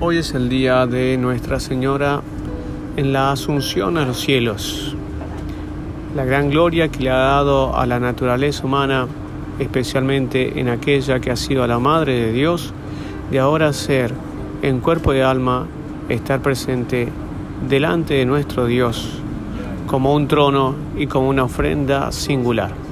Hoy es el día de Nuestra Señora en la Asunción a los cielos. La gran gloria que le ha dado a la naturaleza humana, especialmente en aquella que ha sido la Madre de Dios, de ahora ser en cuerpo y alma, estar presente delante de nuestro Dios como un trono y como una ofrenda singular.